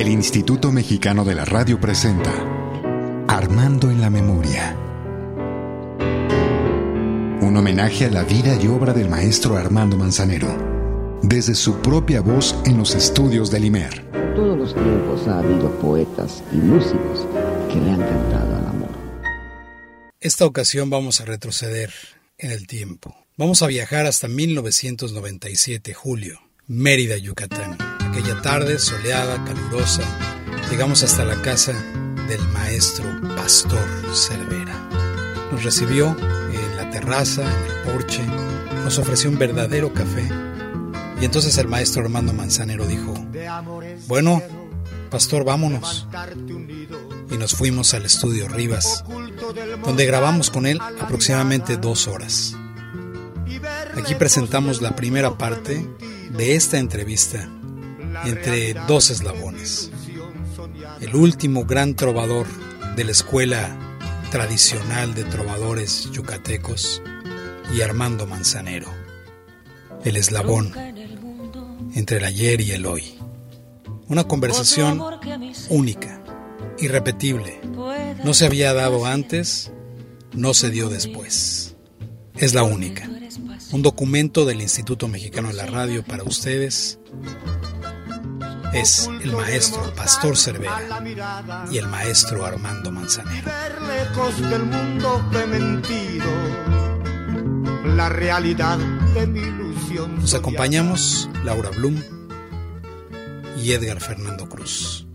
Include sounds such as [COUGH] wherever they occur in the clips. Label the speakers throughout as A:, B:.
A: El Instituto Mexicano de la Radio presenta Armando en la Memoria. Un homenaje a la vida y obra del maestro Armando Manzanero, desde su propia voz en los estudios del IMER.
B: todos los tiempos ha habido poetas y músicos que le han cantado al amor.
C: Esta ocasión vamos a retroceder en el tiempo. Vamos a viajar hasta 1997, julio, Mérida, Yucatán. Aquella tarde soleada, calurosa, llegamos hasta la casa del maestro Pastor Cervera. Nos recibió en la terraza, en el porche, nos ofreció un verdadero café. Y entonces el maestro Armando Manzanero dijo, bueno, pastor, vámonos. Y nos fuimos al estudio Rivas, donde grabamos con él aproximadamente dos horas. Aquí presentamos la primera parte de esta entrevista entre dos eslabones. El último gran trovador de la escuela tradicional de trovadores yucatecos y Armando Manzanero. El eslabón entre el ayer y el hoy. Una conversación única, irrepetible. No se había dado antes, no se dio después. Es la única. Un documento del Instituto Mexicano de la Radio para ustedes es el maestro Pastor Cervera y el maestro Armando Manzanero.
D: lejos del mundo he mentido, la realidad de mi ilusión.
C: Nos acompañamos Laura Blum y Edgar Fernando Cruz.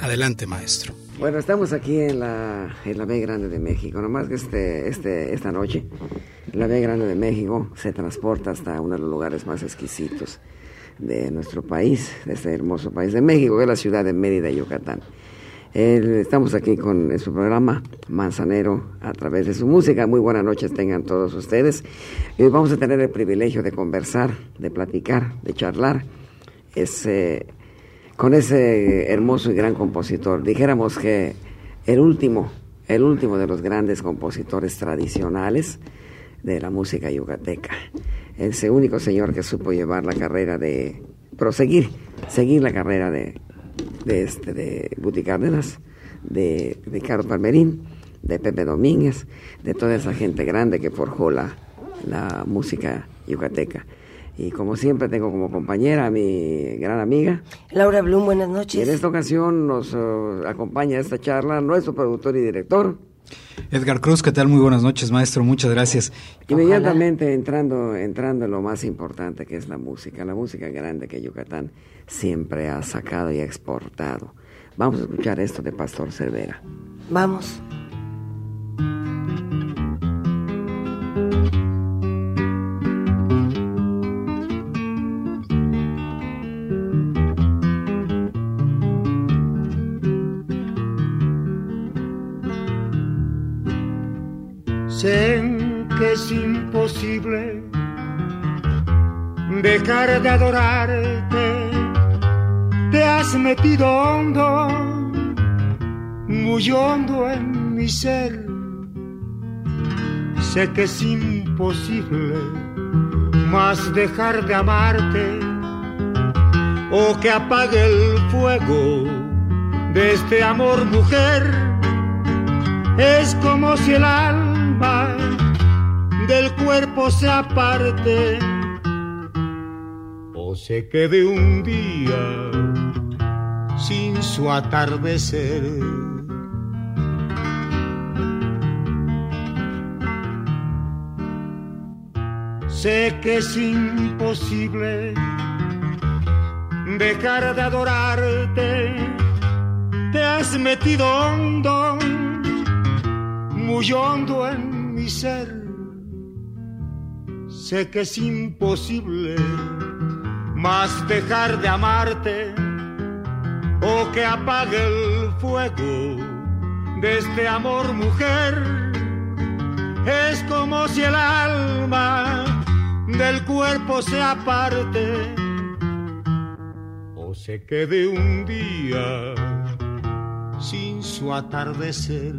C: Adelante, maestro.
B: Bueno, estamos aquí en la, en la B Grande de México, nomás que este, este, esta noche la B Grande de México se transporta hasta uno de los lugares más exquisitos de nuestro país, de este hermoso país de México, que es la ciudad de Mérida, Yucatán. Eh, estamos aquí con su programa Manzanero a través de su música. Muy buenas noches tengan todos ustedes. Hoy vamos a tener el privilegio de conversar, de platicar, de charlar ese, con ese hermoso y gran compositor. Dijéramos que el último, el último de los grandes compositores tradicionales de la música yucateca. Ese único señor que supo llevar la carrera de proseguir, seguir la carrera de, de, este, de Guti Cárdenas, de Ricardo Palmerín, de Pepe Domínguez, de toda esa gente grande que forjó la, la música yucateca. Y como siempre tengo como compañera a mi gran amiga.
E: Laura Blum, buenas
B: Y en
E: noches.
B: esta ocasión nos eh, acompaña a esta charla nuestro productor y director.
C: Edgar Cruz, ¿qué tal? Muy buenas noches, maestro. Muchas gracias.
B: Inmediatamente entrando, entrando en lo más importante que es la música, la música grande que Yucatán siempre ha sacado y ha exportado. Vamos a escuchar esto de Pastor Cervera.
E: Vamos.
D: Dejar de adorarte. Te has metido hondo, muy hondo en mi ser. Sé que es imposible más dejar de amarte o que apague el fuego de este amor, mujer es como si el alma del cuerpo se aparte se quede un día sin su atardecer. Sé que es imposible dejar de adorarte, te has metido hondo muy hondo en mi ser. Sé que es imposible más dejar de amarte o que apague el fuego de este amor, mujer. Es como si el alma del cuerpo se aparte o se quede un día sin su atardecer.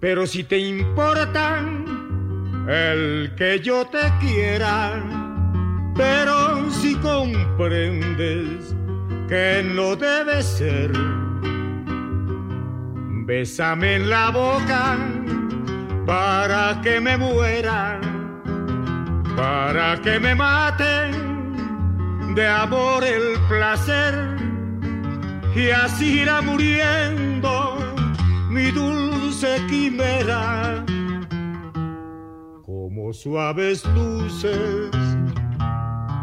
D: Pero si te importa el que yo te quiera, pero si comprendes que no debe ser. Bésame en la boca para que me muera, para que me maten de amor el placer y así irá muriendo mi dulce quimera como suaves luces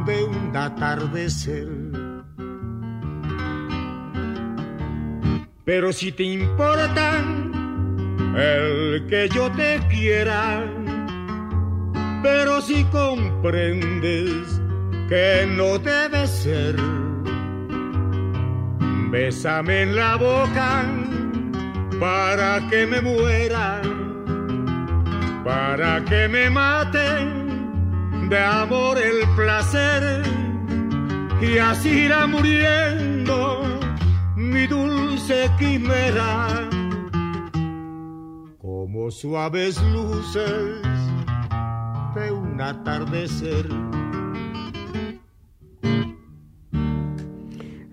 D: de un atardecer. Pero si te importa el que yo te quiera, pero si comprendes que no debe ser, bésame en la boca para que me muera, para que me maten de amor el placer y así irá muriendo mi dulce quimera como suaves luces de un atardecer.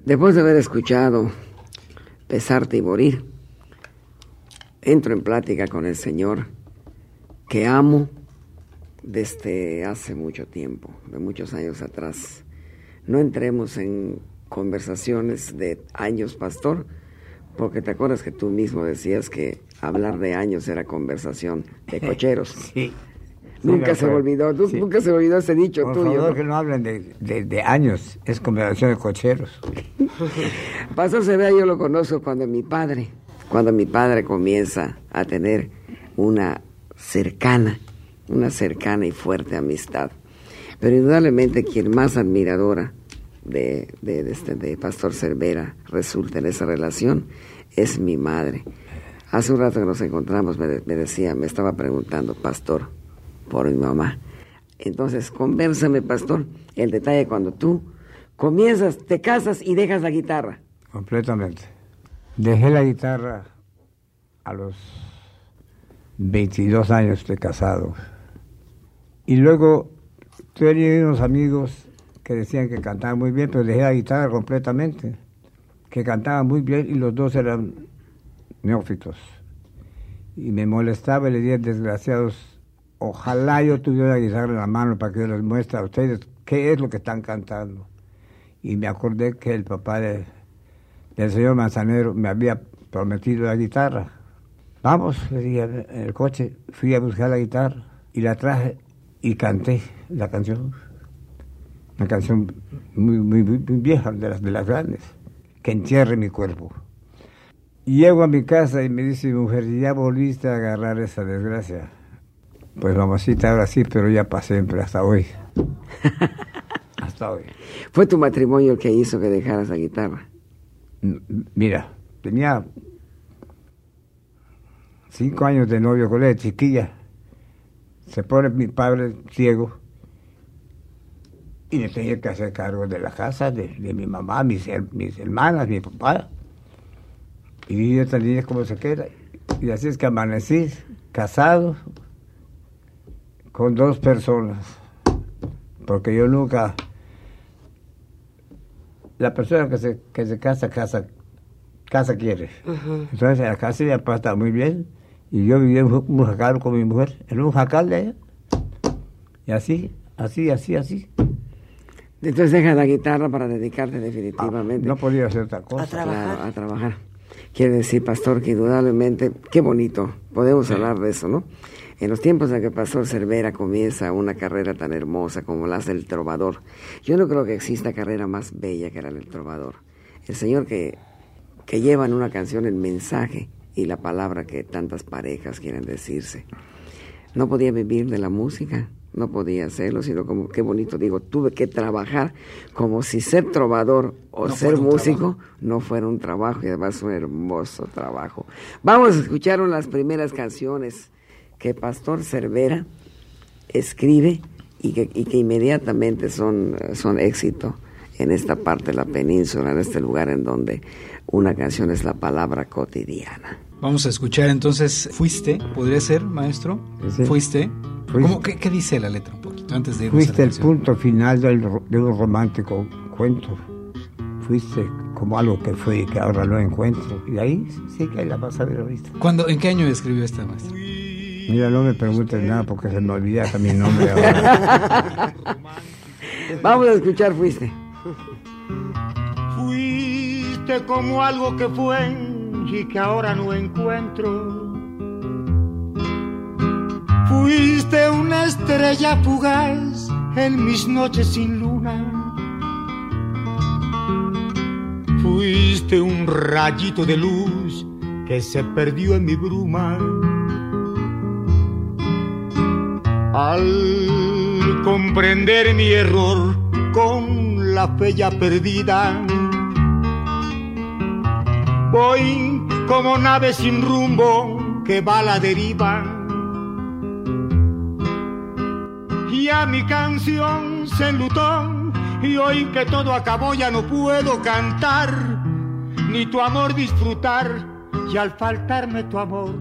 B: Después de haber escuchado Pesarte y Morir, entro en plática con el Señor que amo desde hace mucho tiempo, de muchos años atrás. No entremos en conversaciones de años, pastor, porque te acuerdas que tú mismo decías que hablar de años era conversación de [LAUGHS] cocheros.
E: Sí.
B: nunca se me olvidó, nunca se me olvidó ese dicho
E: Por
B: tuyo.
E: favor,
B: ¿no?
E: que no hablen de, de- de años, es conversación de cocheros. [LAUGHS]
B: Pastor Severa yo lo conozco cuando mi padre, cuando mi padre comienza a tener una cercana, una cercana y fuerte amistad. Pero indudablemente quien más admiradora de, de, de este, de Pastor Cervera resulta en esa relación es mi madre. Hace un rato que nos encontramos me, me decía, me estaba preguntando, Pastor, por mi mamá. Entonces, convérsame, Pastor, el detalle cuando tú comienzas, te casas y dejas la guitarra.
E: Completamente. Dejé la guitarra a los 22 años de casado. Y luego tenía unos amigos que decían que cantaban muy bien, pero dejé la guitarra completamente. Que cantaban muy bien y los dos eran neófitos. Y me molestaba y le dije, desgraciados, ojalá yo tuviera la guitarra en la mano para que yo les muestre a ustedes qué es lo que están cantando. Y me acordé que el papá de, del señor Manzanero me había prometido la guitarra. Vamos, le dije en el coche, fui a buscar la guitarra y la traje y canté la canción. Una canción muy, muy, muy vieja, de las, de las grandes, que entierre mi cuerpo. Y llego a mi casa y me dice mi mujer, ya volviste a agarrar esa desgracia. Pues mamacita, ahora sí, pero ya para siempre, hasta hoy. [LAUGHS] hasta hoy.
B: Fue tu matrimonio el que hizo que dejaras la guitarra.
E: Mira, tenía cinco años de novio con ella, chiquilla. Se pone mi padre ciego y me tenía que hacer cargo de la casa, de, de mi mamá, mis, her- mis hermanas, mi papá. Y esta niña como se queda. Y así es que amanecí casado con dos personas. Porque yo nunca la persona que se, que se casa, casa, casa quiere. Entonces la casa ya está muy bien. Y yo vivía en un jacal con mi mujer, en un jacal de ella. Y así, así, así, así.
B: Entonces dejas la guitarra para dedicarte
E: Ah,
B: definitivamente
E: no podía hacer otra cosa.
B: Claro, a trabajar. Quiere decir, pastor, que indudablemente, qué bonito, podemos hablar de eso, ¿no? En los tiempos en que Pastor Cervera comienza una carrera tan hermosa como la del trovador, yo no creo que exista carrera más bella que la del trovador. El Señor que, que lleva en una canción el mensaje y la palabra que tantas parejas quieren decirse. No podía vivir de la música, no podía hacerlo, sino como, qué bonito, digo, tuve que trabajar como si ser trovador o
C: No
B: ser músico no fuera un trabajo y además un hermoso trabajo. Vamos a escuchar las primeras canciones que Pastor Cervera escribe y que, y que inmediatamente son, son éxito en esta parte de la península, en este lugar en donde una canción es la palabra cotidiana.
C: Vamos a escuchar entonces Fuiste, ¿podría ser, maestro?
E: Sí.
C: Fuiste.
E: Fuiste.
C: ¿Cómo, qué, qué dice la letra un poquito antes de irnos a
E: Fuiste
C: la
E: el punto final del de un romántico cuento, fuiste como algo que fue y que ahora no encuentro. Y ahí sí que la vas a ver ahorita.
C: ¿Cuándo, ¿En qué año escribió esta maestra?
E: Mira, no me preguntes nada porque se me olvida mi nombre ahora. [LAUGHS]
B: Vamos a escuchar Fuiste.
D: Fuiste como algo que fue y que ahora no encuentro. Fuiste una estrella fugaz en mis noches sin luna. Fuiste un rayito de luz que se perdió en mi bruma. Al comprender mi error con la fe ya perdida, voy como nave sin rumbo que va a la deriva. Y a mi canción se enlutó y hoy que todo acabó ya no puedo cantar, ni tu amor disfrutar, y al faltarme tu amor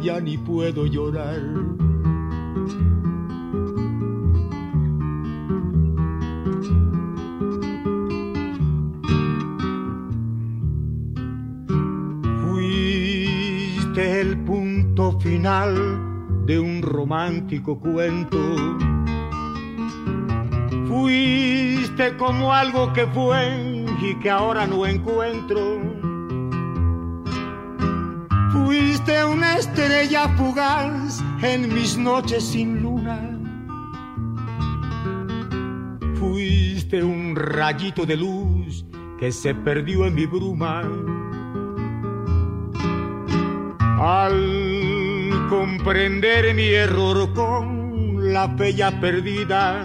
D: ya ni puedo llorar. El punto final de un romántico cuento. Fuiste como algo que fue y que ahora no encuentro. Fuiste una estrella fugaz en mis noches sin luna. Fuiste un rayito de luz que se perdió en mi bruma. Al comprender mi error con la bella perdida,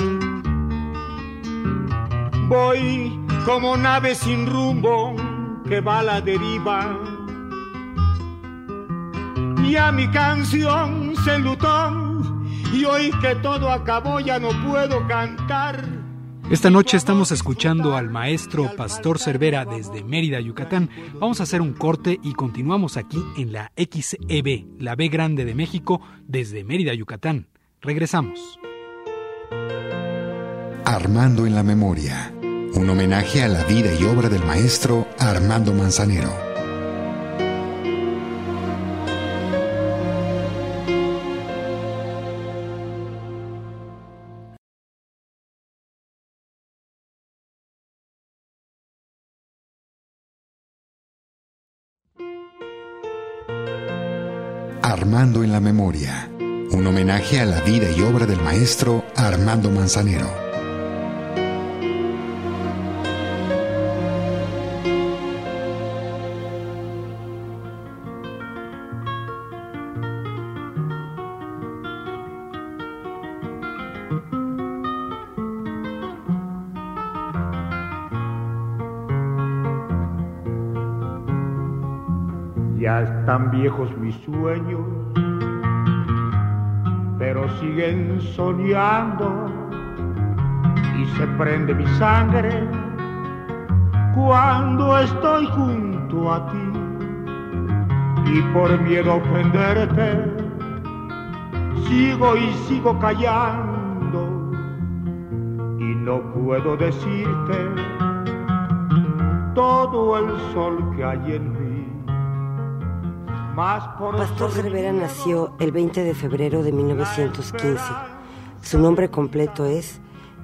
D: voy como nave sin rumbo que va a la deriva. Y a mi canción se enlutó y hoy que todo acabó ya no puedo cantar.
C: Esta noche estamos escuchando al maestro Pastor Cervera desde Mérida, Yucatán. Vamos a hacer un corte y continuamos aquí en la XEB, la B Grande de México, desde Mérida, Yucatán. Regresamos.
A: Armando en la Memoria, un homenaje a la vida y obra del maestro Armando Manzanero. Armando en la Memoria, un homenaje a la vida y obra del maestro Armando Manzanero.
D: Están viejos mis sueños, pero siguen soñando y se prende mi sangre cuando estoy junto a ti y por miedo a ofenderte sigo y sigo callando y no puedo decirte todo el sol que hay en mí.
F: Pastor Cervera nació el 20 de febrero de 1915. Su nombre completo es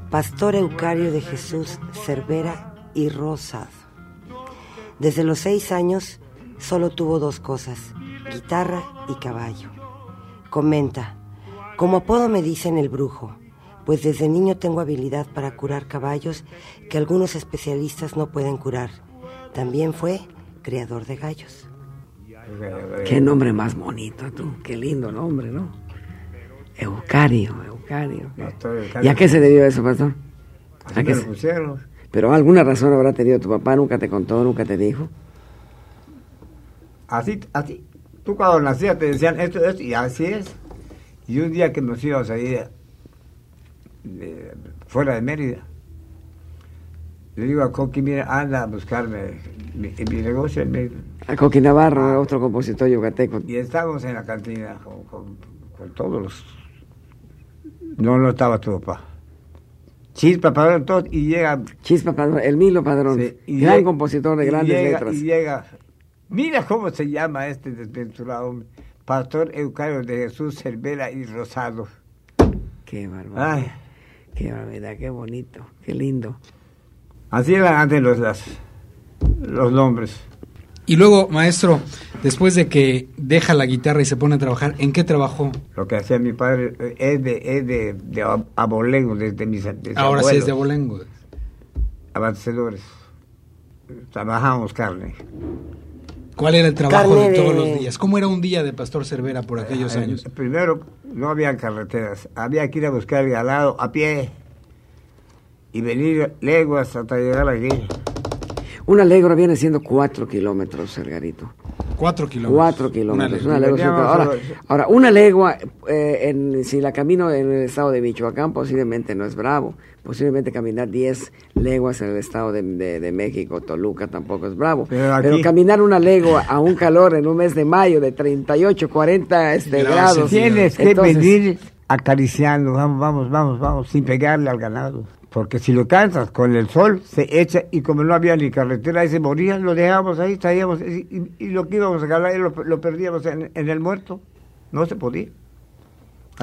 F: Pastor Eucario de Jesús Cervera y Rosado. Desde los seis años solo tuvo dos cosas, guitarra y caballo. Comenta, como apodo me dicen el brujo, pues desde niño tengo habilidad para curar caballos que algunos especialistas no pueden curar. También fue criador de gallos.
B: Qué nombre más bonito, tú. Qué lindo nombre, ¿no? Eucario, Eucario. ¿Y a qué se debió eso, pastor?
E: ¿A qué se?
B: Pero alguna razón habrá tenido tu papá, nunca te contó, nunca te dijo.
E: Así, así. Tú cuando nacías te decían esto, esto, y así es. Y un día que nos íbamos a ir de, fuera de Mérida, le digo a Coqui, mira, anda a buscarme mi, mi negocio Mérida.
B: A Coqui Navarro, otro compositor yucateco.
E: Y estábamos en la cantina con, con, con todos los... No, no estaba tu papá. Chispa Padrón, todo, y llega...
B: Chispa Padrón, el Milo Padrón,
E: Sí, y
B: gran compositor de
E: y
B: grandes
E: llega-
B: letras.
E: Y llega, mira cómo se llama este desventurado hombre, Pastor Eucario de Jesús Cervera y Rosado.
B: Qué barbaridad,
E: Ay,
B: qué barbaridad, qué bonito, qué lindo.
E: Así eran antes los, las, los nombres.
C: Y luego, maestro, después de que deja la guitarra y se pone a trabajar, ¿en qué trabajó?
E: Lo que hacía mi padre eh, es de, es de, de ab- abolengo, desde mis, mis
C: Ahora sí es de abolengo.
E: abastecedores. Trabajamos carne.
C: ¿Cuál era el trabajo
F: Carne
C: de todos
F: de-
C: los días? ¿Cómo era un día de Pastor Cervera por aquellos
E: Eh,
C: años?
E: Primero, no había carreteras. Había que ir a buscar el ganado a pie y venir leguas hasta llegar aquí.
B: Una legua viene siendo cuatro kilómetros, Sergarito.
C: Cuatro kilómetros.
B: Cuatro kilómetros.
C: Una
B: Una legua.
E: legua.
B: Ahora, una legua, eh, en, si la camino en el estado de Michoacán, posiblemente no es bravo. Posiblemente caminar 10 leguas en el estado de, de- de México, Toluca, tampoco es bravo.
E: Pero aquí-
B: Pero caminar una legua a un calor en un mes de mayo de 38, 40 este,
C: Gracias,
B: grados.
E: Tienes que
B: Entonces,
E: venir acariciando, vamos, vamos, vamos, vamos, sin pegarle al ganado. Porque si lo cansas con el sol, se echa y como no había ni carretera, ahí se moría, lo dejábamos ahí, traíamos, y, y- y lo que íbamos a ganar lo, lo perdíamos en, en el muerto. No se podía.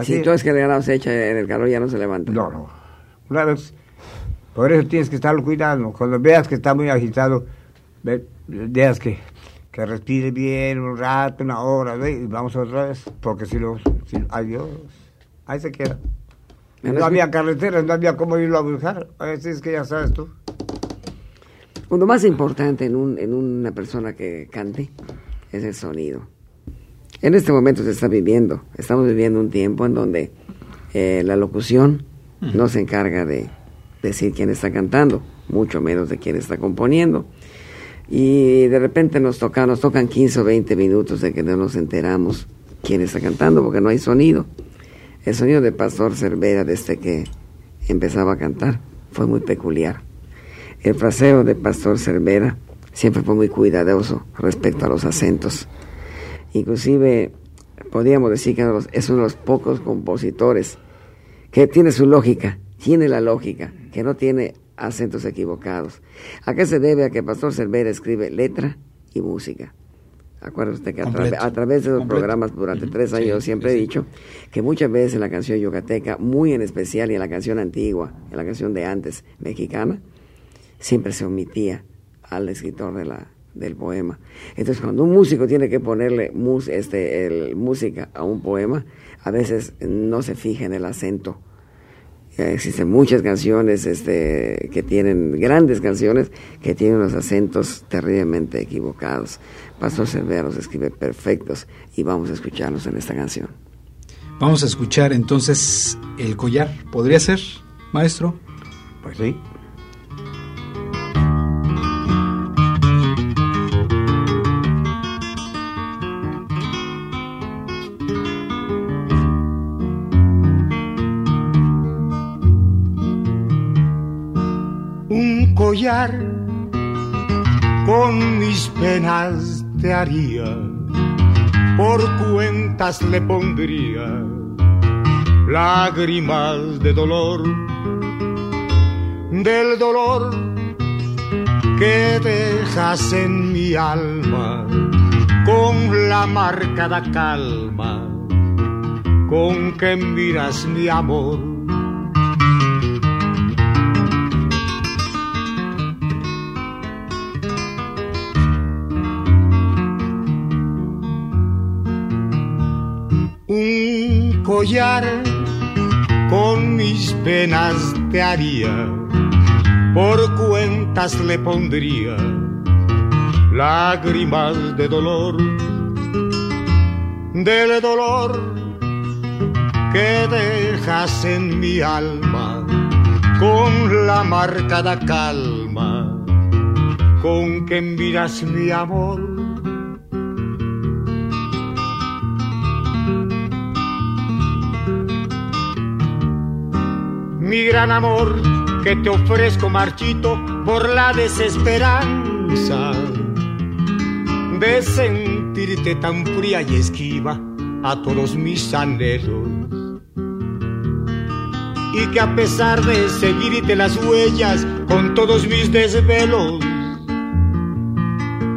B: Si tú es que el ganado se echa en el calor, ya no se levanta.
E: No, no. Una vez, por eso tienes que estarlo cuidando. Cuando veas que está muy agitado, ve- veas que, que respire bien un rato, una hora, ve, y vamos otra vez. Porque si lo. Si, adiós. Ahí se queda. No había carreteras, no había cómo irlo a buscar. A veces es que ya sabes tú.
B: Lo más importante en, un, en una persona que cante es el sonido. En este momento se está viviendo, estamos viviendo un tiempo en donde eh, la locución no se encarga de decir quién está cantando, mucho menos de quién está componiendo. Y de repente nos toca, nos tocan 15 o 20 minutos de que no nos enteramos quién está cantando porque no hay sonido. El sonido de Pastor Cervera desde que empezaba a cantar fue muy peculiar. El fraseo de Pastor Cervera siempre fue muy cuidadoso respecto a los acentos. Inclusive podríamos decir que es uno de los pocos compositores que tiene su lógica, tiene la lógica, que no tiene acentos equivocados. ¿A qué se debe a que Pastor Cervera escribe letra y música? Acuérdate usted que a, tra-
C: Completo.
B: a través de los
C: Completo.
B: programas durante tres
C: Sí,
B: años siempre he dicho que muchas veces en la canción yucateca, muy en especial y en la canción antigua, en la canción de antes mexicana, siempre se omitía al escritor de la, del poema. Entonces, cuando un músico tiene que ponerle mus- este, el, música a un poema, a veces no se fija en el acento. Eh, Existen muchas canciones este, que tienen, grandes canciones, que tienen los acentos terriblemente equivocados. Pastor Cervera los escribe perfectos y vamos a escucharlos en esta canción.
C: Vamos a escuchar entonces el collar. ¿Podría ser, maestro?
E: Pues sí.
D: Con mis penas te haría, por cuentas le pondría lágrimas de dolor, del dolor que dejas en mi alma con la marcada calma con que miras mi amor. Con mis penas te haría, por cuentas le pondría lágrimas de dolor, del dolor que dejas en mi alma con la marcada calma con que miras mi amor. Gran amor que te ofrezco marchito por la desesperanza de sentirte tan fría y esquiva a todos mis anhelos. y que a pesar de seguirte las huellas con todos mis desvelos,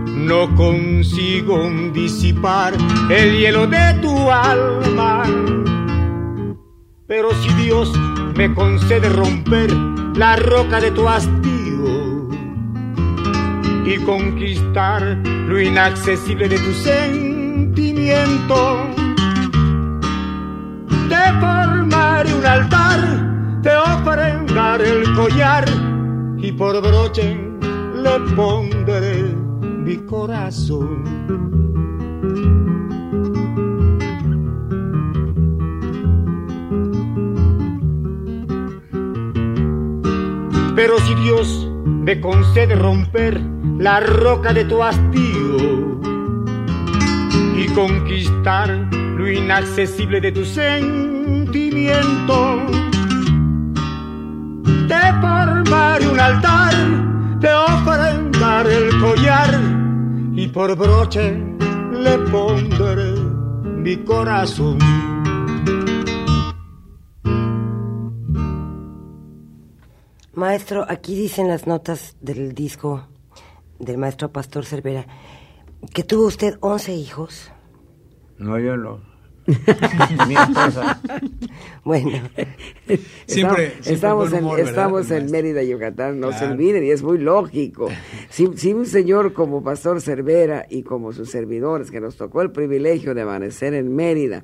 D: no consigo disipar el hielo de tu alma. Pero si Dios me concede romper la roca de tu hastío y conquistar lo inaccesible de tu sentimiento, te formaré un altar, te ofrendaré el collar y por broche le pondré mi corazón. Pero si Dios me concede romper la roca de tu hastío y conquistar lo inaccesible de tu sentimiento, te formaré un altar, te ofrendaré el collar y por broche le pondré mi corazón.
F: Maestro, aquí dicen las notas del disco del maestro Pastor Cervera que tuvo usted 11 hijos.
E: No, yo no. [LAUGHS] Mi esposa.
F: Bueno,
C: Siempre,
B: estamos,
C: siempre
B: estamos
C: buen
B: en,
C: humor, ¿verdad,
B: estamos en? Mérida, Yucatán, no se
C: Claro.
B: olviden, y es muy lógico. Si, si un señor como Pastor Cervera y como sus servidores, que nos tocó el privilegio de amanecer en Mérida,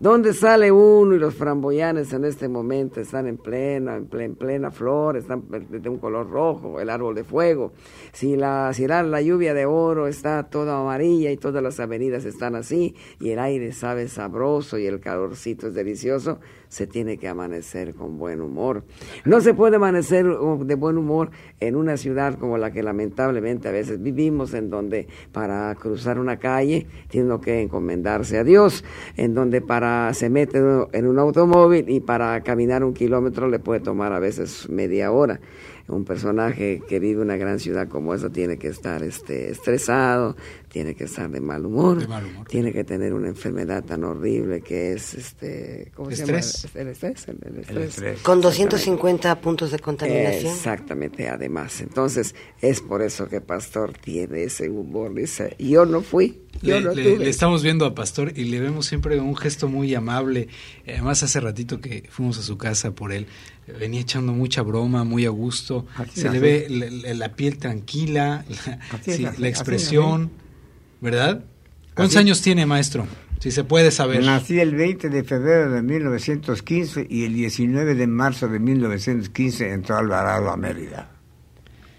B: donde sale uno y los framboyanes en este momento están en plena, en plena, en plena flor, están de un color rojo, el árbol de fuego. Si la, si la, la lluvia de oro está toda amarilla y todas las avenidas están así, y el aire sabe sabroso y el calorcito es delicioso, se tiene que amanecer con buen humor. No se puede amanecer uh, de buen humor en una ciudad como la que lamentablemente a veces vivimos, en donde para cruzar una calle tiene que encomendarse a Dios, en donde para se mete en un automóvil y para caminar un kilómetro le puede tomar a veces media hora. Un personaje que vive en una gran ciudad como esa tiene que estar este, estresado, tiene que estar de mal humor,
C: De mal humor.
B: tiene que tener una enfermedad tan horrible que es este, ¿cómo se
C: Estrés.
B: llama? El estrés, el, el estrés.
E: estrés.
F: con 250 puntos de contaminación.
B: Exactamente, además. Entonces, es por eso que Pastor tiene ese humor. Dice, yo no fui, yo
C: Le,
B: no
C: le-
B: tuve.
C: le estamos viendo a Pastor y le vemos siempre un gesto muy amable. Eh, Además, hace ratito que fuimos a su casa por él, venía echando mucha broma, muy a gusto.
E: Así,
C: Se le
E: así.
C: ve la, la- piel tranquila, la, sí, la expresión, ¿verdad? ¿Cuántos años tiene, maestro? Si se puede saber.
E: Nací el 20 de febrero de 1915 y el 19 de marzo de 1915 entró Alvarado a Mérida.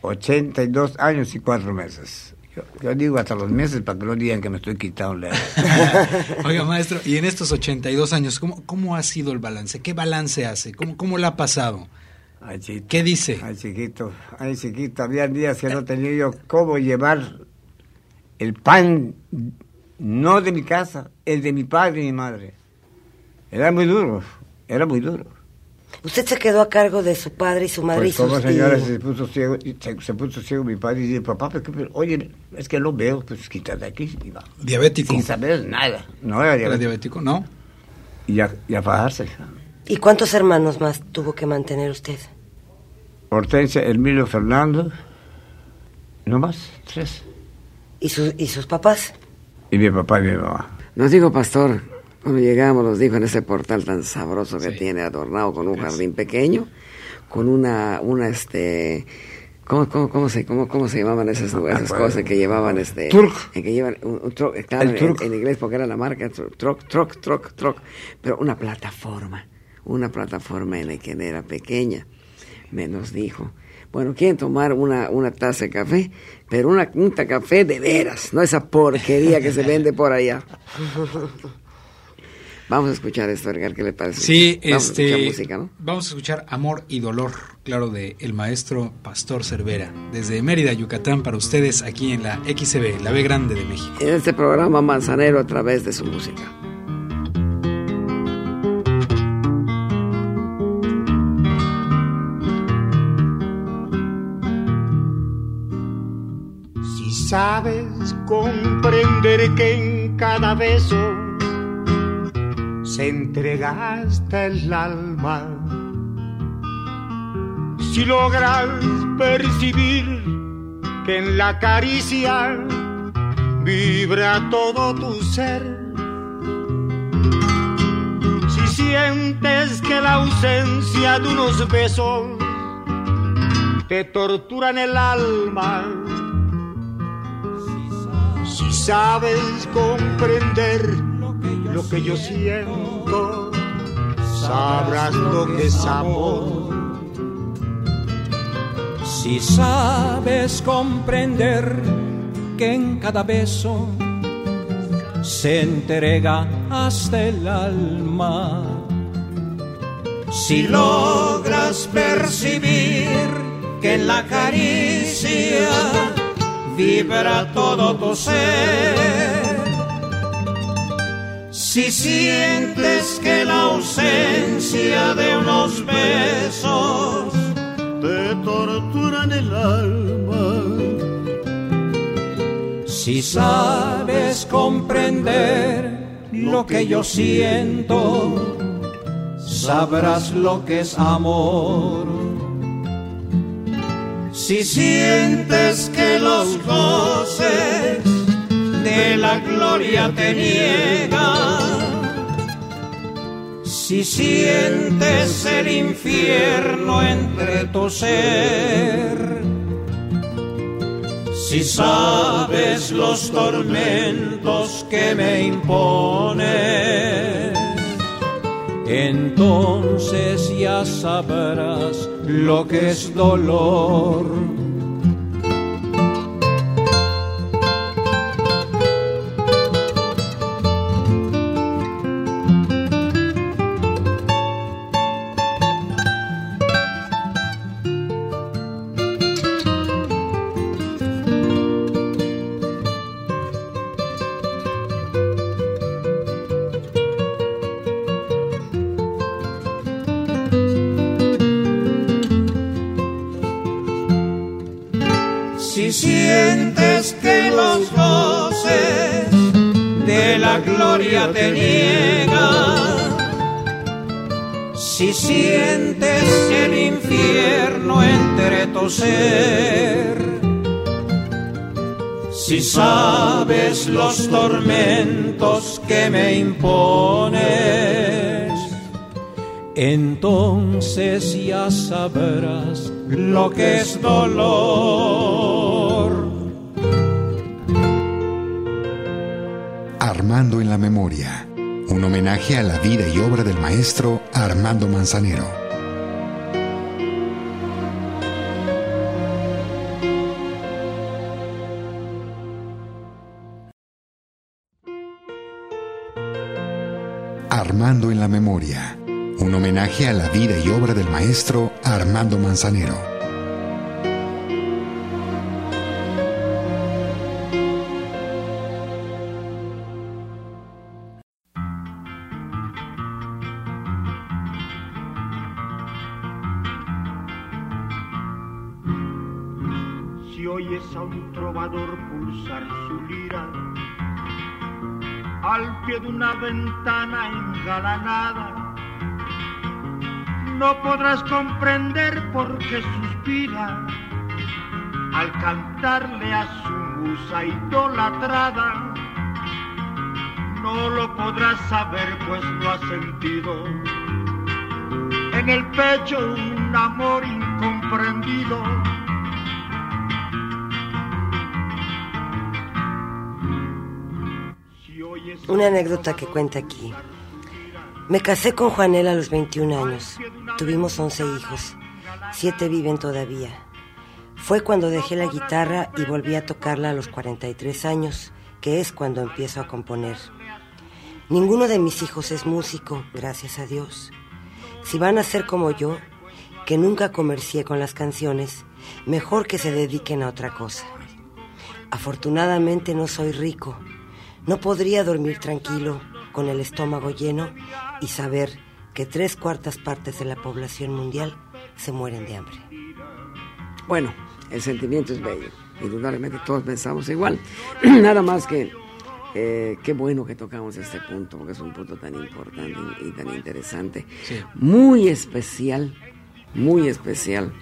E: 82 años y 4 meses. Yo, yo digo hasta los meses para que no digan que me estoy quitando la. [LAUGHS]
C: Oiga, maestro, y en estos 82 años, ¿cómo, cómo ha sido el balance? ¿Qué balance hace? ¿Cómo, cómo le ha pasado?
E: Ay, chiquito.
C: ¿Qué dice?
E: Ay, chiquito. Ay, chiquito. Había días que no tenía yo cómo llevar el pan, no de mi casa, el de mi padre y mi madre. Era muy duro, era muy duro.
F: Usted se quedó a cargo de su padre y su madre
E: Pues
F: y sus
E: como señora se puso ciego, se, se puso ciego mi padre y dice, papá, ¿por qué? oye, es que no veo, pues quítate aquí. Y va.
C: Diabético.
E: Sin saber nada. No era
C: ¿Era
E: diabético.
C: diabético? ¿No?
E: Y a, y a fajarse.
F: ¿Y cuántos hermanos más tuvo que mantener usted?
E: Hortensia, Emilio, Fernando, no más, tres.
F: ¿Y, sus y sus papás?
E: Y mi papá y mi mamá.
B: Nos dijo Pastor, cuando llegamos, nos dijo en ese portal tan sabroso que
C: Sí.
B: tiene, adornado con un
C: Gracias.
B: jardín pequeño, con una, una este, ¿cómo, cómo, cómo se, cómo, cómo se llamaban esas,
E: me
B: esas
E: acuerdo.
B: cosas que llevaban este,
E: Turk.
B: en que llevan un, un truck, claro,
E: El
B: en, en inglés porque era la marca, truck, truck, truck, truck, truck, pero una plataforma, una plataforma en la que era pequeña, me nos dijo. Bueno, quieren tomar una, una taza de café, pero una, un café de veras, no esa porquería que se vende por allá. [LAUGHS] Vamos a escuchar esto, Edgar, ¿qué le parece?
C: Sí,
B: Vamos a
C: este,
B: escuchar música, ¿no?
C: vamos a escuchar Amor y Dolor, claro, de el maestro Pastor Cervera, desde Mérida, Yucatán, para ustedes aquí en la XCB, la B Grande de México.
B: En este programa Manzanero a través de su música.
D: Si sabes comprender que en cada beso se entrega hasta el alma Si logras percibir que en la caricia vibra todo tu ser. Si sientes que la ausencia de unos besos te torturan el alma, si sabes lo que yo siento, sabrás lo que es amor.
G: Si sabes comprender que en cada beso se entrega hasta el alma. Si logras percibir que en la caricia vibra todo tu ser. Si sientes que la ausencia de unos besos te torturan el alma. Si sabes comprender lo que yo siento, sabrás lo que es amor. Si sientes que los goces de la gloria te niegan, si sientes el infierno entre tu ser, si sabes los tormentos que me impones, entonces ya sabrás lo que es dolor. Gloria te niegan, si sientes el infierno entre tu ser, si sabes los tormentos que me impones, entonces ya sabrás lo que es dolor.
A: Armando en la memoria. Un homenaje a la vida y obra del maestro Armando Manzanero. Armando en la memoria. Un homenaje a la vida y obra del maestro Armando Manzanero.
D: Si oyes a un trovador pulsar su lira al pie de una ventana engalanada, no podrás comprender por qué suspira al cantarle a su musa idolatrada. No lo podrás saber pues no has sentido en el pecho un amor incomprendido.
F: Una anécdota que cuenta aquí. Me casé con Juanela a los 21 años. Tuvimos 11 hijos. Siete viven todavía. Fue cuando dejé la guitarra y volví a tocarla a los 43 años, que es cuando empiezo a componer. Ninguno de mis hijos es músico, gracias a Dios. Si van a ser como yo, que nunca comercié con las canciones, mejor que se dediquen a otra cosa. Afortunadamente no soy rico. No podría dormir tranquilo con el estómago lleno y saber que tres cuartas partes de la población mundial se mueren de hambre.
B: Bueno, el sentimiento es bello. Indudablemente todos pensamos igual. [CLEARS THROAT] Nada más que eh, qué bueno que tocamos este punto, porque es un punto tan importante y, y tan interesante. Muy especial, muy especial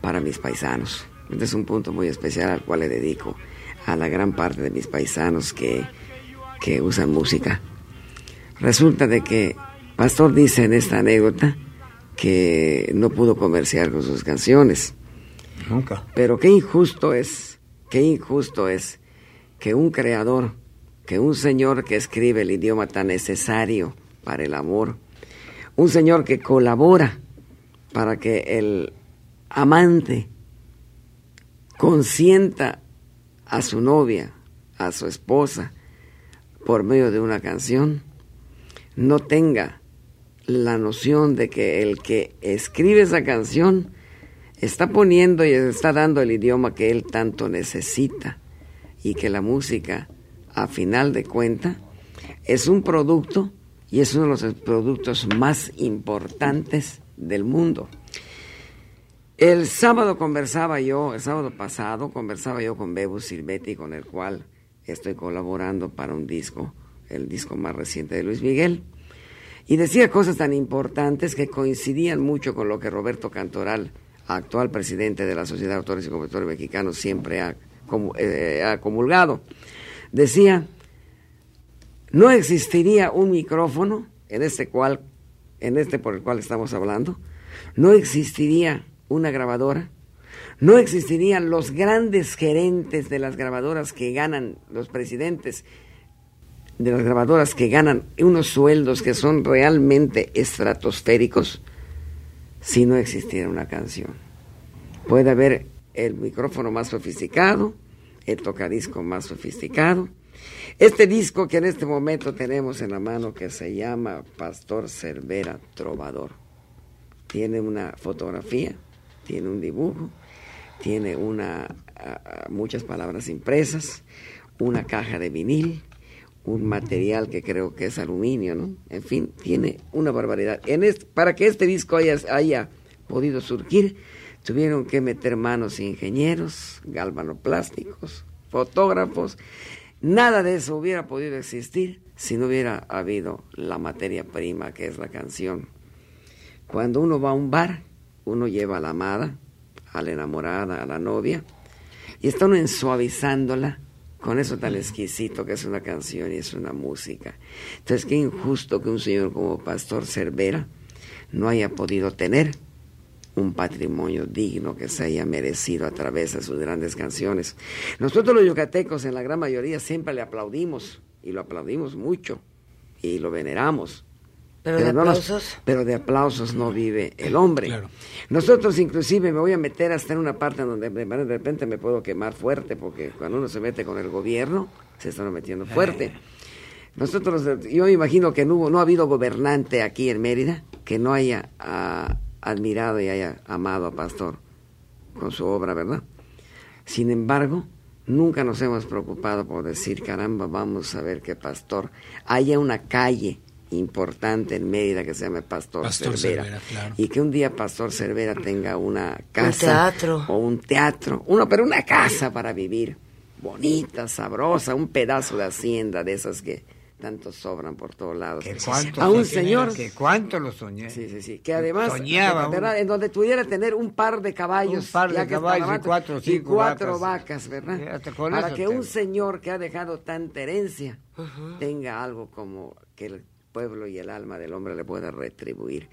B: para mis paisanos. Este es un punto muy especial al cual le dedico a la gran parte de mis paisanos que, que usan música. Resulta de que Pastor dice en esta anécdota que no pudo comerciar con sus canciones.
E: Nunca.
B: Pero qué injusto es, qué injusto es que un creador, que un señor que escribe el idioma tan necesario para el amor, un señor que colabora para que el amante consienta a su novia, a su esposa, por medio de una canción, no tenga la noción de que el que escribe esa canción está poniendo y está dando el idioma que él tanto necesita y que la música, a final de cuenta, es un producto y es uno de los productos más importantes del mundo. El sábado conversaba yo, el sábado pasado conversaba yo con Bebu Silvetti, con el cual estoy colaborando para un disco, el disco más reciente de Luis Miguel, y decía cosas tan importantes que coincidían mucho con lo que Roberto Cantoral, actual presidente de la Sociedad de Autores y Compositores Mexicanos, siempre ha, eh, ha comulgado. Decía, no existiría un micrófono en este cual, en este por el cual estamos hablando, no existiría una grabadora, no existirían los grandes gerentes de las grabadoras que ganan, los presidentes de las grabadoras que ganan unos sueldos que son realmente estratosféricos si no existiera una canción. Puede haber el micrófono más sofisticado, el tocadisco más sofisticado. Este disco que en este momento tenemos en la mano que se llama Pastor Cervera Trovador. Tiene una fotografía, tiene un dibujo, tiene una, muchas palabras impresas, una caja de vinil, un material que creo que es aluminio, ¿no? En fin, tiene una barbaridad. En para que este disco haya, haya podido surgir, tuvieron que meter manos ingenieros, galvanoplásticos, fotógrafos. Nada de eso hubiera podido existir si no hubiera habido la materia prima que es la canción. Cuando uno va a un bar, uno lleva la amada, a la enamorada, a la novia, y está uno ensuavizándola con eso tan exquisito que es una canción y es una música. Entonces, qué injusto que un señor como Pastor Cervera no haya podido tener un patrimonio digno que se haya merecido a través de sus grandes canciones. Nosotros los yucatecos en la gran mayoría siempre le aplaudimos y lo aplaudimos mucho y lo veneramos
F: pero, de aplausos.
B: pero de aplausos no vive el hombre. Nosotros inclusive me voy a meter hasta en una parte donde de repente me puedo quemar fuerte, porque cuando uno se mete con el gobierno, se está metiendo fuerte. Nosotros, yo imagino que no, no ha habido gobernante aquí en Mérida que no haya ah, admirado y haya amado a Pastor con su obra, ¿verdad? Sin embargo, nunca nos hemos preocupado por decir, caramba, vamos a ver que Pastor haya una calle importante en Mérida que se llama Pastor, Cervera, y que un día Pastor Cervera tenga una casa o un teatro, uno pero una casa para vivir, bonita, sabrosa, un pedazo de hacienda de esas que tanto sobran por todos lados.
E: a un señor. que cuánto lo soñé.
B: Sí, sí, sí, que además ¿verdad? en donde pudiera tener un par de caballos,
E: un par de caballos y cuatro,
B: y cuatro vacas, ¿verdad? Para que un señor que ha dejado tanta herencia tenga algo como que el pueblo y el alma del hombre le pueda retribuir.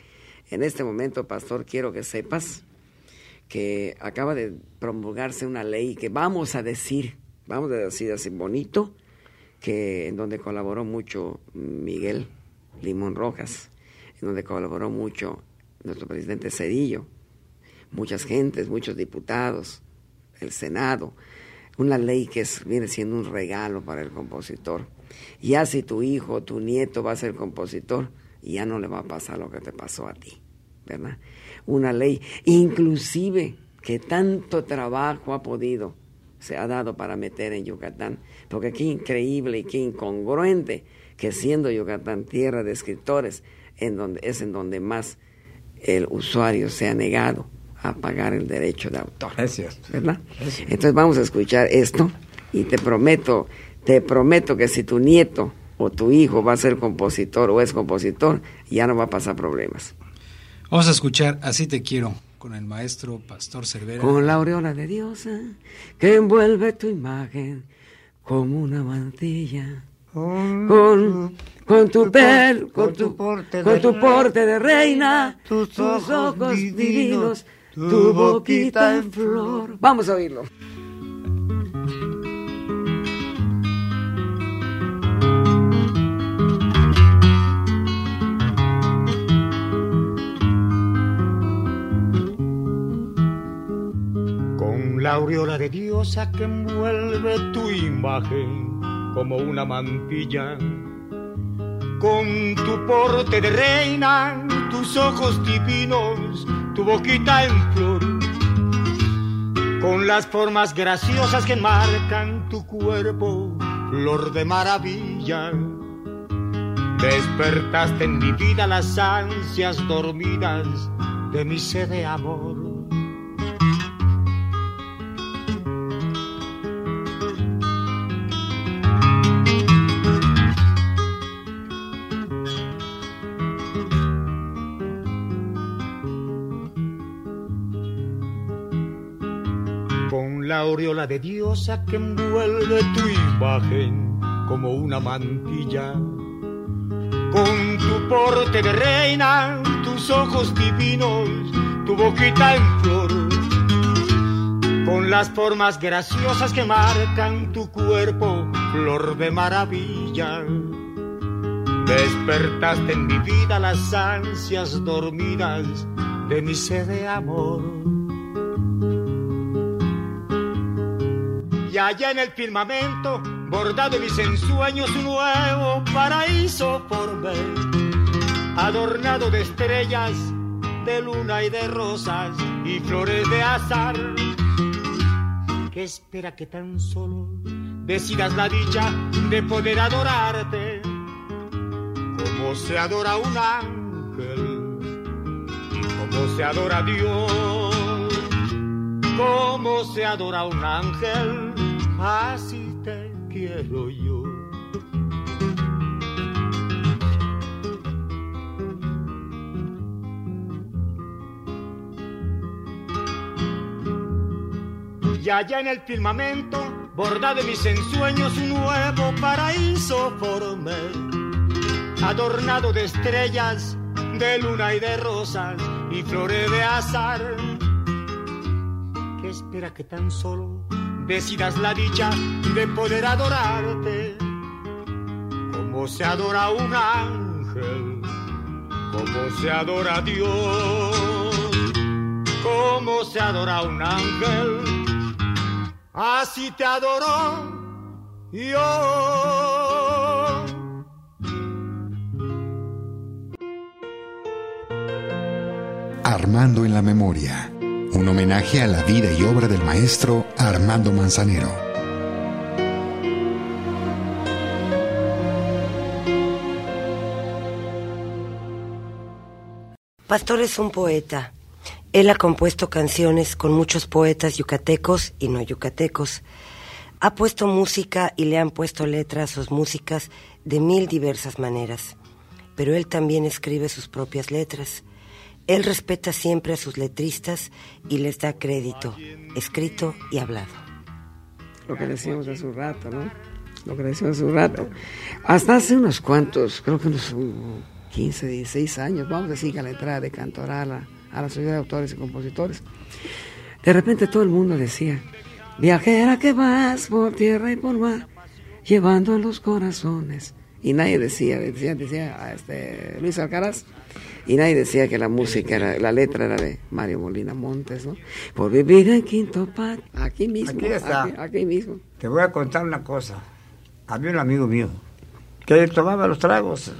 B: En este momento, pastor, quiero que sepas que acaba de promulgarse una ley que vamos a decir, vamos a decir así bonito, que en donde colaboró mucho Miguel Limón Rojas, en donde colaboró mucho nuestro presidente Cedillo, muchas gentes, muchos diputados, el Senado, una ley que es, viene siendo un regalo para el compositor ya si tu hijo o tu nieto va a ser compositor, ya no le va a pasar lo que te pasó a ti, ¿verdad? Una ley, inclusive que tanto trabajo ha podido, se ha dado para meter en Yucatán, porque qué increíble y qué incongruente que siendo Yucatán tierra de escritores, en donde, es en donde más el usuario se ha negado a pagar el derecho de autor. ¿Verdad? Entonces vamos a escuchar esto y te prometo te prometo que si tu nieto o tu hijo va a ser compositor o es compositor, ya no va a pasar problemas.
C: Vamos a escuchar Así te quiero con el maestro Pastor Cervera.
B: Con la aureola de diosa que envuelve tu imagen como una mantilla. Con, con tu pelo, con tu, porte, con tu porte de reina, tus ojos divinos, tu boquita en flor. Vamos a oírlo.
D: La aureola de diosa que envuelve tu imagen como una mantilla. Con tu porte de reina, tus ojos divinos, tu boquita en flor, con las formas graciosas que marcan tu cuerpo, flor de maravilla. Despertaste en mi vida las ansias dormidas de mi sed de amor aureola de diosa que envuelve tu imagen como una mantilla. Con tu porte de reina, tus ojos divinos, tu boquita en flor, con las formas graciosas que marcan tu cuerpo, flor de maravilla. Despertaste en mi vida las ansias dormidas de mi sed de amor y allá en el firmamento, bordado mis ensueños, un nuevo paraíso formé, adornado de estrellas, de luna y de rosas y flores de azar. Que espera que tan solo decidas la dicha de poder adorarte, como se adora un ángel y como se adora Dios como se adora un ángel así te quiero yo. Y allá en el firmamento, bordado de mis ensueños, un nuevo paraíso formé, adornado de estrellas, de luna y de rosas y flores de azar. Espera que tan solo decidas la dicha de poder adorarte, como se adora un ángel, como se adora a Dios, como se adora un ángel, así te adoro yo.
A: Armando en la memoria un homenaje a la vida y obra del maestro Armando Manzanero.
F: Pastor es un poeta. Él ha compuesto canciones con muchos poetas yucatecos y no yucatecos. Ha puesto música y le han puesto letras a sus músicas de mil diversas maneras. Pero él también escribe sus propias letras. Él respeta siempre a sus letristas y les da crédito, escrito y hablado.
B: Lo que decíamos hace un rato, ¿no? Lo que decíamos hace un rato. Hasta hace unos cuantos, creo que unos 15, 16 años, vamos a decir que a la entrada de Cantoral a, a la Sociedad de Autores y Compositores, de repente todo el mundo decía, viajera que vas por tierra y por mar, llevando los corazones. Y nadie decía, decía, decía a este Luis Alcaraz, y nadie decía que la música, era, la letra era de Mario Molina Montes, ¿no? Por vivir en Quinto Pat, aquí mismo,
E: aquí, está.
B: Aquí, mismo.
E: Te voy a contar una cosa. Había un amigo mío que tomaba los tragos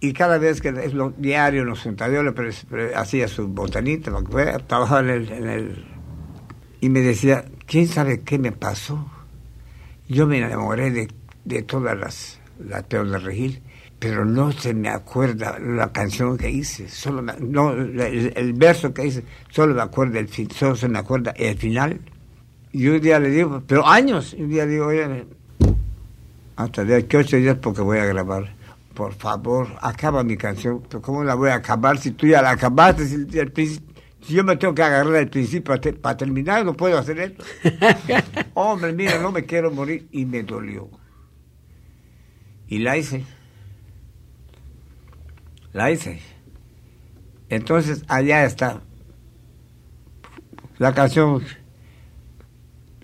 E: y cada vez que es lo diario nos juntaba, yo le hacía su botanita, trabajaba en el, en el... y me decía, ¿quién sabe qué me pasó? Yo me enamoré de, de todas las, peores de Regil pero no se me acuerda la canción que hice, solo no, el, verso que hice, solo me acuerda el fin, solo se me acuerda el final. Y un día le digo, pero años, un día digo, oye, hasta de aquí ocho días porque voy a grabar. Por favor, acaba mi canción. Pero ¿cómo la voy a acabar si tú ya la acabaste? Si, Si yo me tengo que agarrar al principio para terminar, no puedo hacer esto. [LAUGHS] Hombre, mira, no me quiero morir. Y me dolió. Y la hice. La hice. Entonces, allá está. La canción.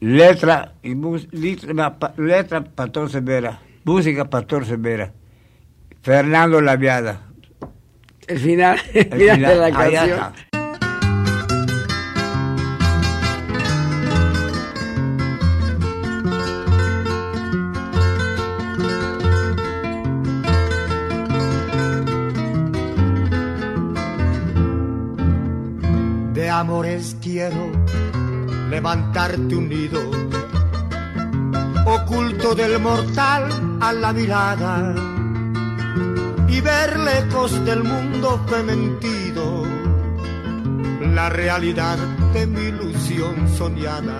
E: Letra y letra, letra Pastor Severa. Música Pastor Severa. Fernando Laviada.
B: El final, [LAUGHS] el final, de la canción.
D: Quiero levantarte unido, oculto del mortal a la mirada y ver lejos del mundo fementido la realidad de mi ilusión soñada.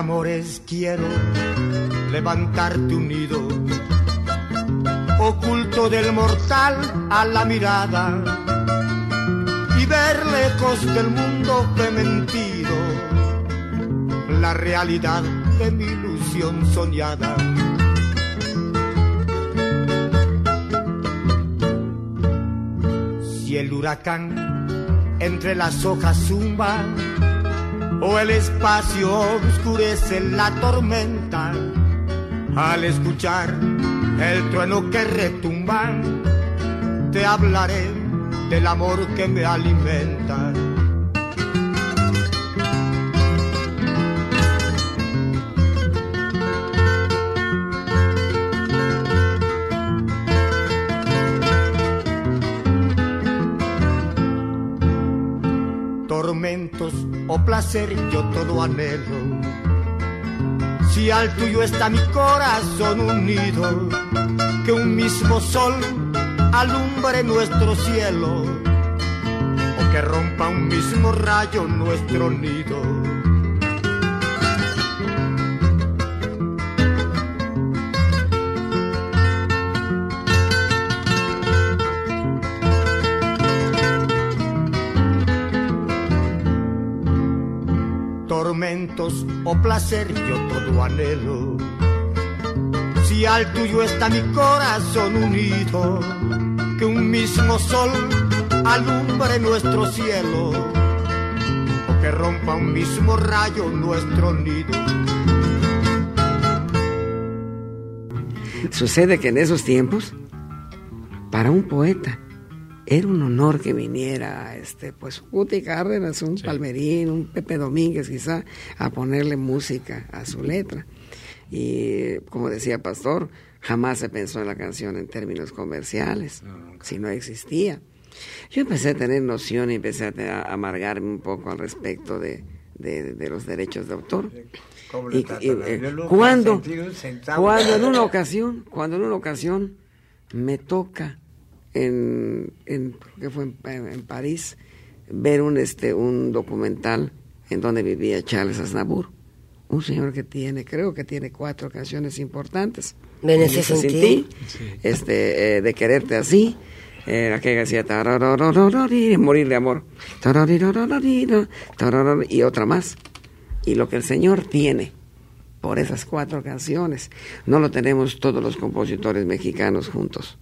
D: Amores quiero levantarte unido oculto del mortal a la mirada y ver lejos del mundo fementido la realidad de mi ilusión soñada. Si el huracán entre las hojas zumba o el espacio oscurece la tormenta al escuchar el trueno que retumba, te hablaré del amor que me alimenta. O placer yo todo anhelo si al tuyo está mi corazón unido, que un mismo sol alumbre nuestro cielo, o que rompa un mismo rayo nuestro nido. O placer yo todo anhelo. Si al tuyo está mi corazón unido, que un mismo sol alumbre nuestro cielo, o que rompa un mismo rayo nuestro nido.
B: Sucede que en esos tiempos, para un poeta, era un honor que viniera este pues Guti Cárdenas, un Palmerín, un Pepe Domínguez quizá a ponerle música a su letra. Y como decía Pastor, jamás se pensó en la canción en términos comerciales, si no existía. Yo empecé a tener noción y empecé a, amargarme un poco al respecto de, los derechos de autor. Y, eh, cuando, cuando en una ocasión, cuando en una ocasión me toca en, en que fue en, París ver un este un documental en donde vivía Charles Aznavour un señor que tiene creo que tiene cuatro canciones importantes.
F: De ti
B: este eh, de quererte así eh, aquella que decía morir de amor. Y otra más. Y lo que el señor tiene por esas cuatro canciones no lo tenemos todos los compositores mexicanos juntos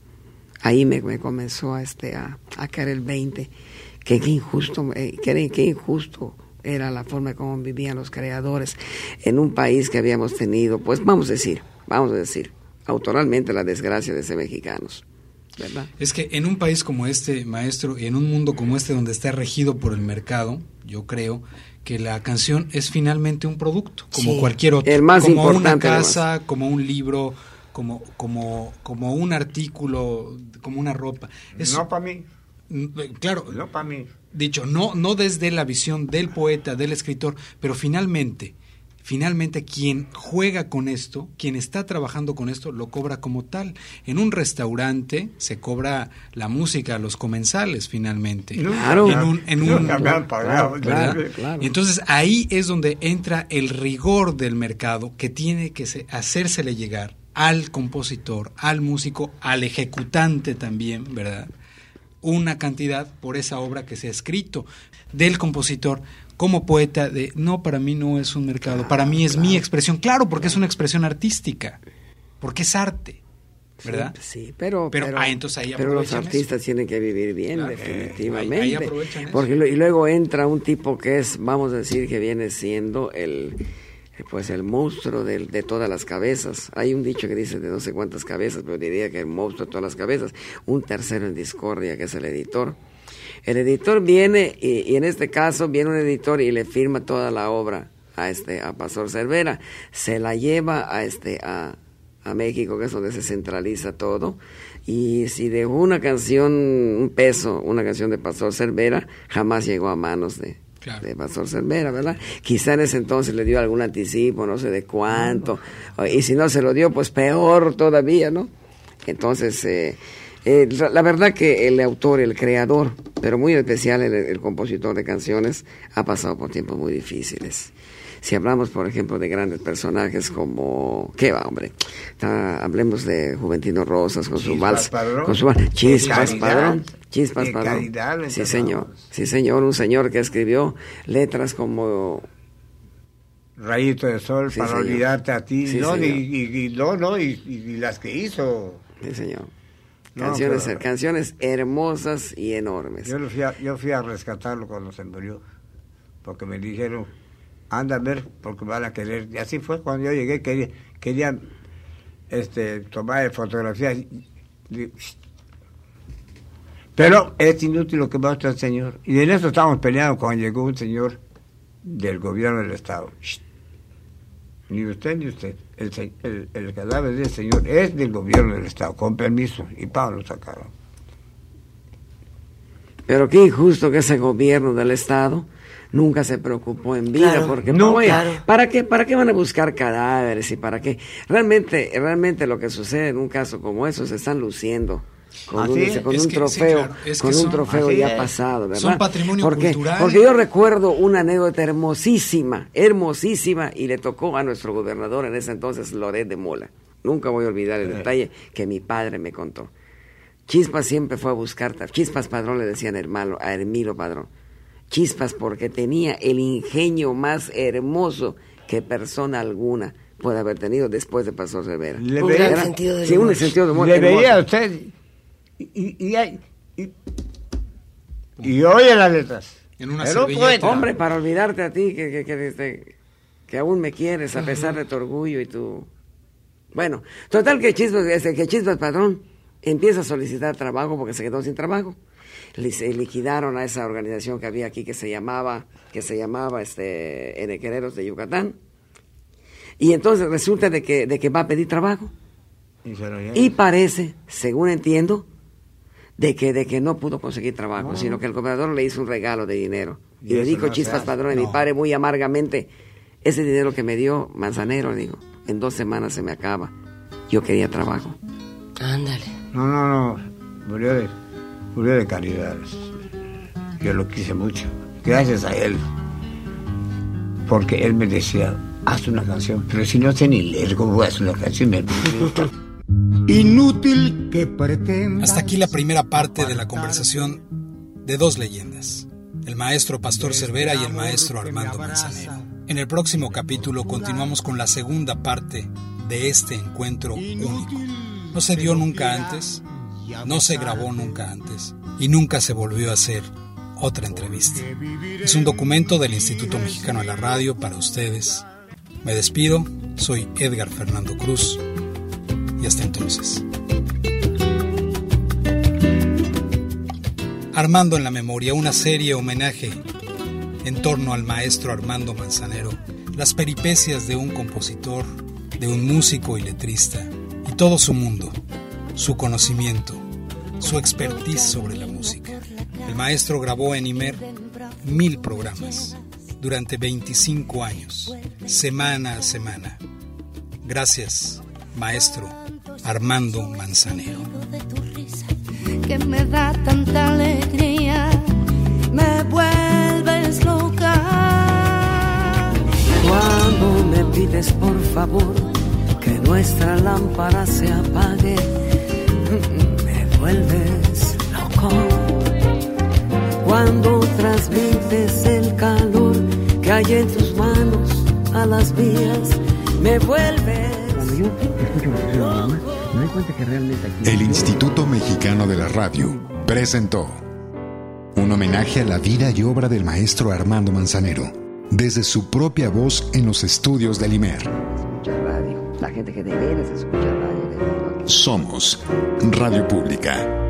B: ahí me, comenzó a, este, a, caer el 20, que qué injusto, eh, qué, injusto era la forma como vivían los creadores en un país que habíamos tenido, pues vamos a decir, vamos a decir, autoralmente la desgracia de ser mexicanos. ¿verdad?
C: Es que en un país como este, maestro, y en un mundo como este donde está regido por el mercado, yo creo que la canción es finalmente un producto, como cualquier otro,
B: el más
C: como
B: una
C: casa, como un libro, como, como, como un artículo, como una ropa.
E: no para mí.
C: Eh, claro.
E: No para mí.
C: Dicho, no, no desde la visión del poeta, del escritor, pero finalmente, finalmente quien juega con esto, quien está trabajando con esto, lo cobra como tal. En un restaurante se cobra la música, los comensales finalmente.
B: Claro.
C: En un, en un-
B: claro, claro.
C: Y entonces ahí es donde entra el rigor del mercado que tiene que se- hacérsele llegar al compositor, al músico, al ejecutante también, ¿verdad? Una cantidad por esa obra que se ha escrito del compositor como poeta de no para mí no es un mercado, para mí es mi expresión, claro, porque es una expresión artística, porque es arte, ¿verdad?
B: Sí, sí, pero,
C: Pero, ah, entonces ahí
B: pero los artistas tienen que vivir bien,
C: Claro,
B: definitivamente.
C: ahí- ahí.
B: Porque y luego entra un tipo que es, vamos a decir, que viene siendo el pues el monstruo de, todas las cabezas. Hay un dicho que dice de no sé cuántas cabezas, pero diría que el monstruo de todas las cabezas. Un tercero en discordia, que es el editor. El editor viene, y, y en este caso viene un editor y le firma toda la obra a este a Pastor Cervera. Se la lleva a este a, a México, que es donde se centraliza todo. Y si dejó una canción, un peso, una canción de Pastor Cervera, jamás llegó a manos de,
C: Claro.
B: de Pastor Cervera, ¿verdad? Quizá en ese entonces le dio algún anticipo, no sé de cuánto. Y si no se lo dio, pues peor todavía, ¿no? Entonces, eh, eh, la verdad que el autor, el creador, pero muy especial el, el compositor de canciones, ha pasado por tiempos muy difíciles. Si hablamos, por ejemplo, de grandes personajes como... ¿Qué va, hombre? Hablemos de Juventino Rosas con su vals. Con su vals. Chispas Padrón. Chispas Padrón. Sí, señor. Sí, señor. Un señor que escribió letras como
E: Rayito de sol
B: Sí,
E: para
B: señor.
E: olvidarte a ti.
B: Sí,
E: no, y,
B: señor.
E: y- y- no, no, y, y- las que hizo.
B: Sí, señor.
E: No,
B: Canciones,
E: pero-
B: canciones hermosas y enormes.
E: Yo, lo fui a, yo fui a rescatarlo cuando se murió, porque me dijeron, anda a ver, porque van a querer. Y así fue cuando yo llegué, quería, querían este, tomar fotografías. Pero es inútil lo que va a hacer el señor. Y en eso estábamos peleando cuando llegó un señor del gobierno del Estado. Ni usted ni usted. El, el, cadáver del señor es del gobierno del Estado, con permiso. Y Pablo lo sacaron.
B: Pero qué injusto que ese gobierno del Estado nunca se preocupó en vida,
F: Claro,
B: porque
F: no,
B: oye,
F: claro.
B: ¿para qué, ¿para qué van a buscar cadáveres y para qué? Realmente, realmente lo que sucede en un caso como eso, se están luciendo con un,
E: es.
B: con
C: Es
B: un
C: que- sí,
B: trofeo,
C: claro, es que
B: con un
C: son-
B: trofeo ya
E: es.
B: pasado, ¿verdad?
C: Son patrimonio
B: porque,
C: cultural.
B: Porque yo recuerdo una anécdota hermosísima, hermosísima, y le tocó a nuestro gobernador en ese entonces, Loret de Mola. Nunca voy a olvidar el detalle que mi padre me contó. Chispas siempre fue a buscar, Chispas Padrón le decían hermano, a Hermilo Padrón. Chispas porque tenía el ingenio más hermoso que persona alguna puede haber tenido después de Pastor Cervera.
E: Le
F: Un
E: veía-
F: gran sentido del
B: sí, un
F: humor.
B: sentido de humor
E: Le
B: hermoso.
E: veía a usted y, y, y, hay- y- y oye las letras.
C: En una servilleta.
E: poeta.
B: Hombre, para olvidarte a ti que, que, que, este, que aún me quieres a pesar de tu orgullo y tu... Bueno, total que Chispas, este, que Chispas Padrón empieza a solicitar trabajo porque se quedó sin trabajo. Le, se liquidaron a esa organización que había aquí que se llamaba, que se llamaba este, Enequereros de Yucatán. Y entonces resulta de que, de que va a pedir trabajo.
E: Y.
B: Y parece, según entiendo, de que, de que no pudo conseguir trabajo, sino que el gobernador le hizo un regalo de dinero. Y,
E: Y
B: le dijo
E: no
B: Chispas. Padrón, a mi
C: No.
B: padre muy amargamente, ese dinero que me dio Manzanero, digo, en dos semanas se me acaba. Yo quería trabajo.
F: Ándale.
E: No, no, no. De, murió de caridad. Yo lo quise mucho. Gracias a él. Porque él me decía, haz una canción. Pero si no sé ni leer, ¿cómo voy a hacer una canción?
D: Inútil que pretenda.
C: Hasta aquí la primera parte de la conversación de dos leyendas, el maestro Pastor Cervera y el maestro Armando Manzanero. En el próximo capítulo continuamos con la segunda parte de este encuentro único. No se dio nunca antes, no se grabó nunca antes y nunca se volvió a hacer otra entrevista. Es un documento del Instituto Mexicano de la Radio para ustedes. Me despido, soy Edgar Fernando Cruz y hasta entonces. Armando en la Memoria, una serie homenaje en torno al maestro Armando Manzanero, las peripecias de un compositor, de un músico y letrista, y todo su mundo, su conocimiento, su expertise sobre la música. El maestro grabó en Imer mil programas, durante 25 años, semana a semana. Gracias, maestro Armando Manzanero.
H: Que me da tanta alegría, me vuelves loca.
B: Cuando me pides por favor que nuestra lámpara se apague, vuelves loco. Cuando transmites el calor que hay en tus manos a las vías, me vuelves.
A: El Instituto Mexicano de la Radio presentó un homenaje a la vida y obra del maestro Armando Manzanero, desde su propia voz en los estudios del IMER.
B: radio. La gente que de veras escucha radio.
A: Somos Radio Pública